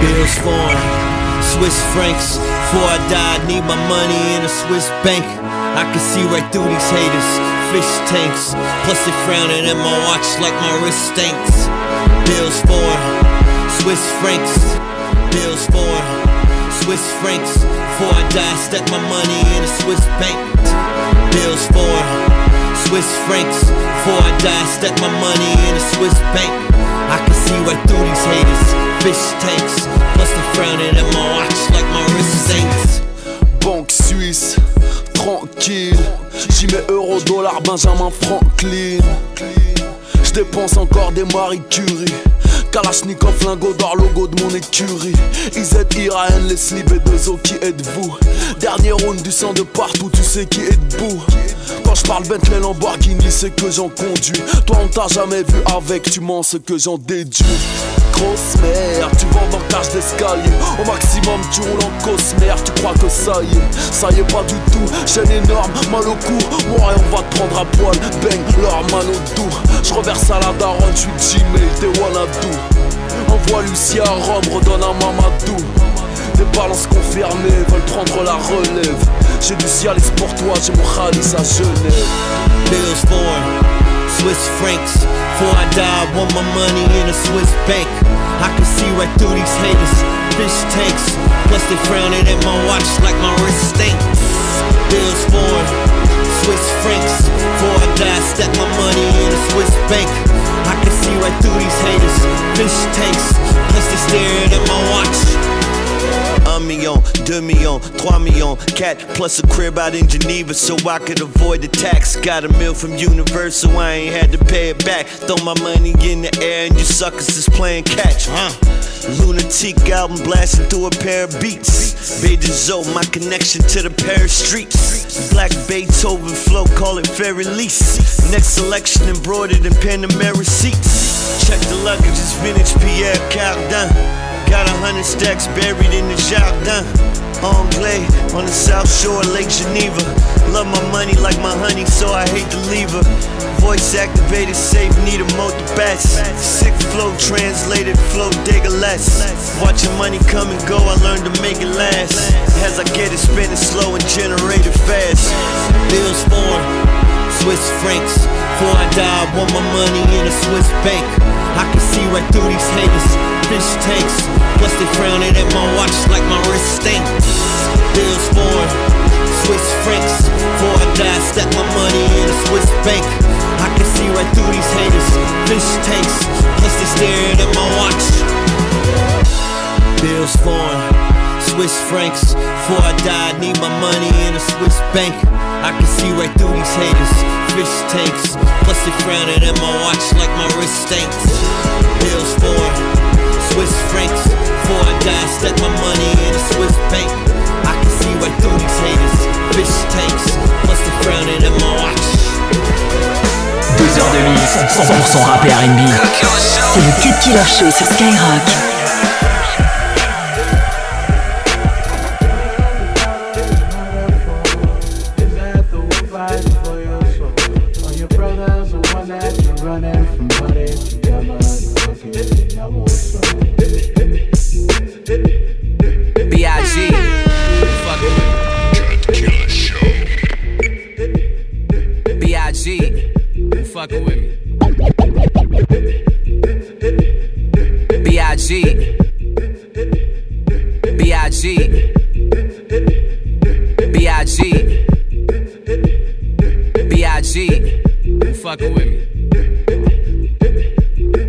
Bills foreign, Swiss francs. Before I die, I need my money in a Swiss bank. I can see right through these haters, fish tanks. Plus they frowning at my watch like my wrist stinks. Bills foreign, Swiss francs. Bills foreign, Swiss francs. Before I die, I stack my money in a Swiss bank. Bills foreign, Swiss francs. Before I die, I stack my money in a Swiss bank. I can see right through these haters, fish tanks. Banque suisse, tranquille. J'y mets euro, dollar, Benjamin Franklin. Je dépense encore des Marie Curie. Kalachnikov, lingot d'or, logo de mon écurie. IZ, Iraën, les slips et deux qui êtes-vous? Dernier round du sang de partout, tu sais qui est debout. Je parle Bentley Lamborghini, c'est que j'en conduis. Toi, on t'a jamais vu avec, tu mens ce que j'en déduis. Grosse merde, tu vends dans cage d'escalier. Au maximum, tu roules en cosmère, tu crois que ça y est. Ça y est, pas du tout. Chaîne énorme, mal au cou. Moi, et on va te prendre à poil. Bang, leur man au doux. Je reverse à la daronne, je suis Gmail, t'es Wanadoo. Envoie Lucie à Rome, redonne à Mamadou. Des balances confirmées veulent prendre la relève. J'ai du Cialis pour toi, j'ai mon Khalis à Genève. Bills foreign, Swiss francs. Before I die, I want my money in a Swiss bank. I can see right through these haters, fish tanks. Plus they frowning at my watch like my wrist stinks. Bills foreign, Swiss francs. Before I die, I stack my money in a Swiss bank. I can see right through these haters, fish tanks. Plus they staring at my watch. Un million, deux millions, trois millions, cat plus a crib out in Geneva so I could avoid the tax. Got a meal from Universal, I ain't had to pay it back. Throw my money in the air and you suckers is playing catch, huh? Lunatic album blasting through a pair of beats. Beijing oh, my connection to the Paris streets. Black Beethoven flow, call it Für Elise. Next selection embroidered in Panamera seats. Check the luggage, it's vintage Pierre Cardin. Got a hundred stacks buried in the jardin. Anglais on the south shore Lake Geneva. Love my money like my honey, so I hate to leave her. Voice activated, safe, need a motor best. Sick flow translated, flow digger less. Watching money come and go, I learned to make it last. As I get it, spin it slow and generate it fast. Bills foreign, Swiss francs. Before I die, I want my money in a Swiss bank. I can see right through these haters, fish tanks. Plus they frowning at my watch like my wrist stinks. Bills foreign, Swiss francs. Before I die, stack my money in a Swiss bank. I can see right through these haters, fish tanks. Plus they staring at my watch. Bills foreign, Swiss francs. Before I die, I need my money in a Swiss bank. I can see right through these haters, fish tanks. Plus they frowning at my watch like my wrist stinks. Bills foreign, Swiss francs. Before I die, I stack my money in a Swiss bank. I can see right through these haters, fish tanks. Plus they frowning at my watch. Deux heures de mix, 100% rap et R&B. C'est le Cut Killer Show sur Skyrock. Fucking with me. B.I.G. B.I.G. B.I.G. B.I.G. Fucking with me.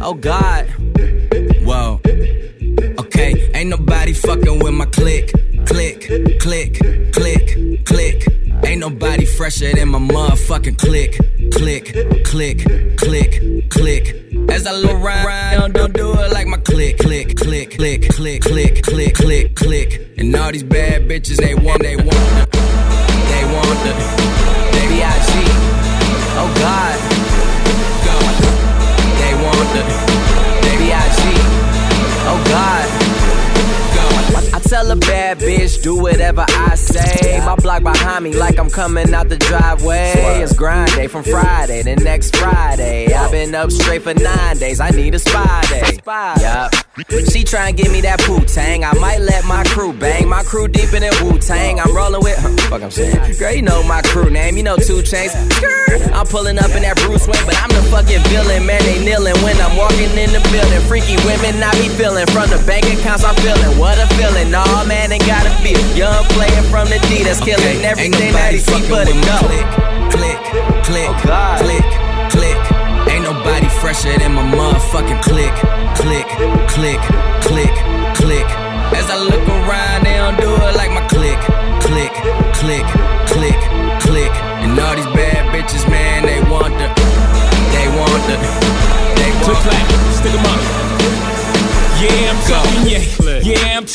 Oh God. Whoa. Okay, ain't nobody fucking with my click, click, click, click, click. Ain't nobody fresher than my motherfucking click, click, click, click, click. As I look around, don't do it like my click, click, click, click, click, click, click, click, click. And all these bad bitches, they want, they want, they want the, they B.I.G. Oh God, God. They want the, tell a bad bitch, do whatever I say. My block behind me, like I'm coming out the driveway. It's grind day from Friday to next Friday. I've been up straight for nine days. I need a spy day. Yup. She try and give me that poo tang. I might let my crew bang. My crew deep in that Wu Tang. I'm rolling with. Huh, fuck, I'm saying. Girl, you know my crew name. You know 2 Chainz. I'm pulling up in that Bruce Wayne, but I'm the fucking villain. Man, they kneeling when I'm walking in the building. Freaky women, I be feeling. From the bank accounts, I'm feeling. What a feeling. Nah, man, ain't gotta feel. Young player from the D that's killing everything that he see but. Click, click, click, click, click, click. As I look around, they don't do it like my click, click, click,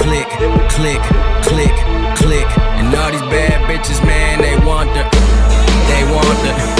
click, click, click, click. And all these bad bitches, man, they want the, they want the,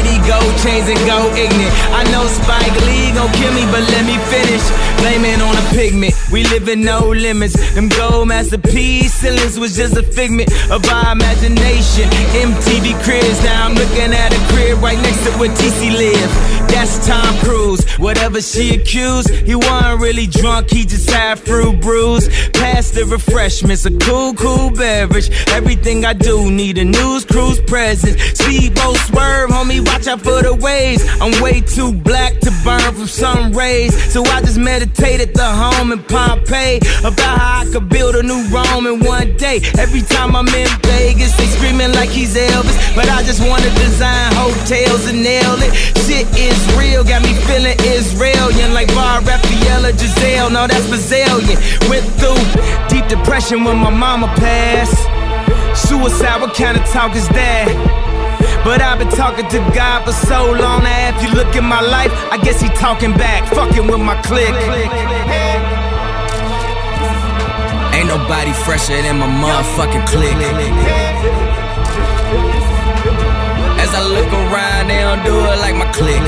gold chains and go ignorant. I know Spike Lee gon' kill me, but let me finish. Blaming on a pigment. We live in no limits. Them gold masterpiece ceilings was just a figment of our imagination. MTV cribs, now I'm looking at a crib right next to where TC live. That's Tom Cruise. Whatever she accused, he wasn't really drunk, he just had fruit brews. Pass the refreshments, a cool, cool beverage. Everything I do need a news cruise presence. Speedboat swerve homie, watch for the waves. I'm way too black to burn from sun rays. So I just meditate at the home in Pompeii about how I could build a new Rome in one day. Every time I'm in Vegas, they screaming like he's Elvis. But I just wanna design hotels and nail it. Shit is real, got me feeling Israelian like Bar Refaeli Gisele. No, that's Brazilian. Went through deep depression when my mama passed. Suicide, what kind of talk is that? But I've been talking to God for so long now. If you look at my life, I guess he talking back, fucking with my clique. Ain't nobody fresher than my motherfucking clique. As I look around, they don't do it like my clique.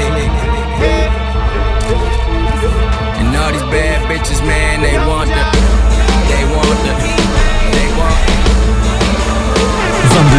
And all these bad bitches, man, they want the, they want the,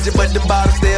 Budget, but the bottle still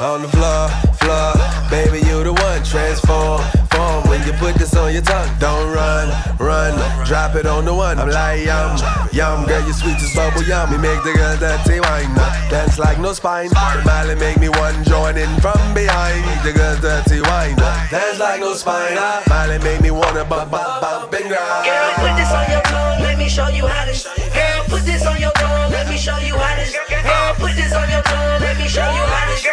on the floor, floor, Baby, you the one, transform, form. When you put this on your tongue, don't run, run. Drop it on the one, I'm like yum, yum. Girl, you sweet as bubble yum. Me make the girl dirty wine, dance like no spine. The Miley make me one, join in from behind. The girl dirty wine, dance like no spine. Miley make me wanna bump, bump, bump and grind. Girl, put this on your tongue, let me show you how to. Girl, put this on your tongue, let me show you how to. Girl, put this on your tongue, let me show you how to.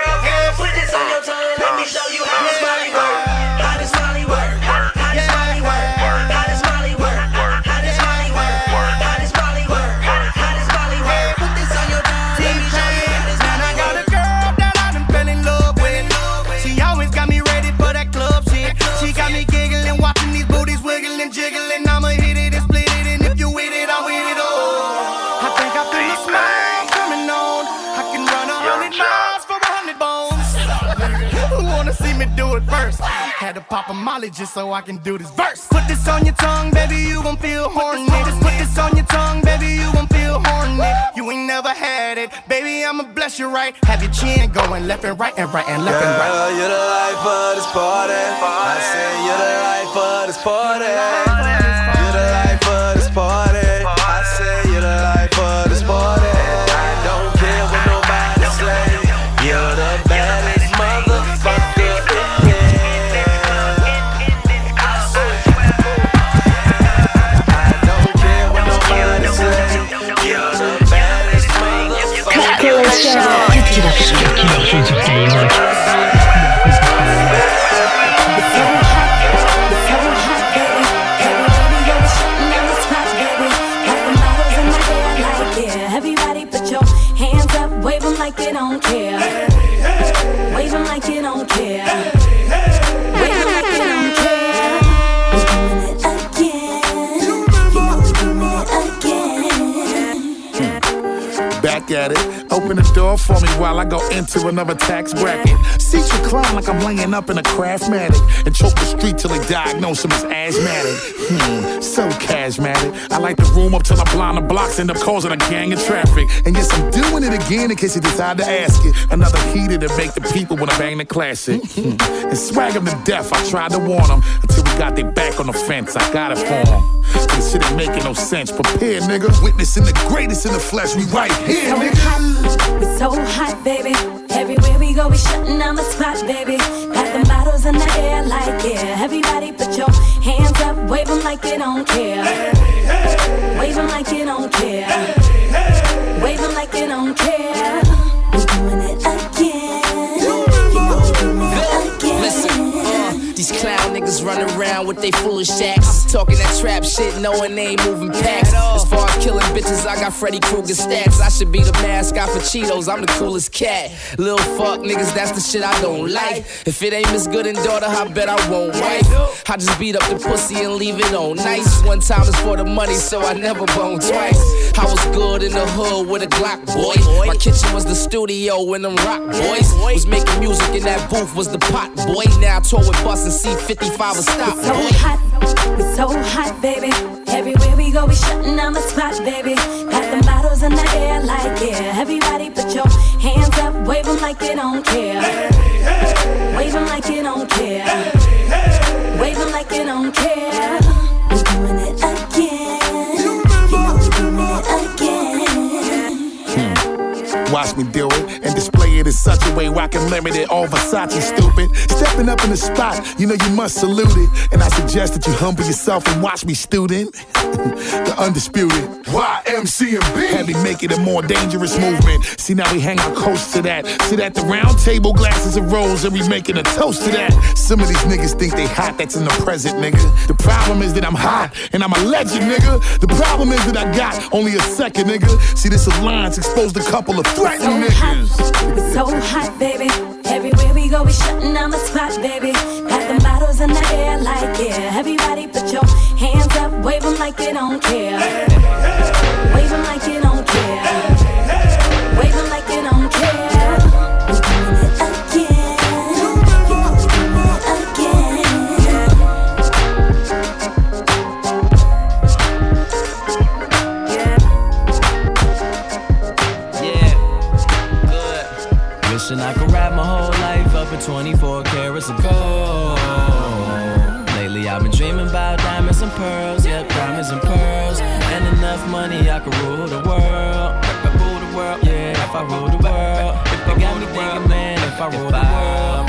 See it first? Had to pop a molly just so I can do this verse. Put this on your tongue, baby, you gon' feel horny. Just put this on your tongue, baby, you gon' feel horny. You ain't never had it, baby, I'ma bless you right. Have your chin going left and right and right and left and right. Girl, you're the life of this party. I say you're the life of this party. Don't care. Wave 'em like you don't care. At it. Open the door for me while I go into another tax bracket. Seats recline like I'm laying up in a craftmatic and choke the street till they diagnose him as asthmatic. Hmm, so charismatic. I light the room up till I blind the blocks, end up causing a gang of traffic. And yes, I'm doing it again in case you decide to ask it. Another heater to make the people wanna bang the classic. and swag swag 'em to death. I tried to warn them until got their back on the fence. I got it for 'em. This shit ain't making no sense. Prepare, nigga. Witnessing the greatest in the flesh. We right here, So nigga. hot, we so hot, baby. Everywhere we go, we shutting down the spot, baby. Got the bottles in the air, like yeah. Everybody put your hands up, wave 'em like you don't care. Wave 'em like you don't care. Wave 'em like you don't care. Clown niggas run around with they foolish acts. Talking that trap shit, knowing they ain't moving packs. As far as killing bitches, I got Freddy Krueger stats. I should be the mascot for Cheetos, I'm the coolest cat. Little fuck niggas, that's the shit I don't like. If it ain't Miss Good and daughter, I bet I won't wife. I just beat up the pussy and leave it on nice. One time is for the money, so I never bone twice. I was good in the hood with a Glock boy. My kitchen was the studio when them rock boys was making music in that booth was the pot boy. Now I tour with Bus and C55 and stop So hot, we so hot, baby. Everywhere we go, we shutting down the spot, baby. Got the bottles in the air, like yeah. Everybody put your hands up, wave 'em like you don't care. Wave 'em like you don't care. Watch me do it and display it in such a way where I can limit it all Versace stupid. Stepping up in the spot, you know you must salute it. And I suggest that you humble yourself and watch me, student. the undisputed YMCMB. Had me make it a more dangerous movement. See, now we hang our coast to that. See that the round table glasses of rose and we making a toast to that. Some of these niggas think they hot, that's in the present, nigga. The problem is that I'm hot and I'm a legend, nigga. The problem is that I got only a second, nigga. See, this alliance exposed a couple of threatening So hot, so hot, baby. Everywhere we go, we shutting down the spot, baby. Got the bottles in the air, like yeah. Everybody put your hands up, wave 'em like you don't care. Wave 'em like you don't care. Wave 'em like 24 carats of gold. Lately I've been dreaming about diamonds and pearls, yeah, diamonds and pearls. And enough money, I could rule the world. Rule the world, yeah, if I rule the world. If they got me thinking, man, if I rule the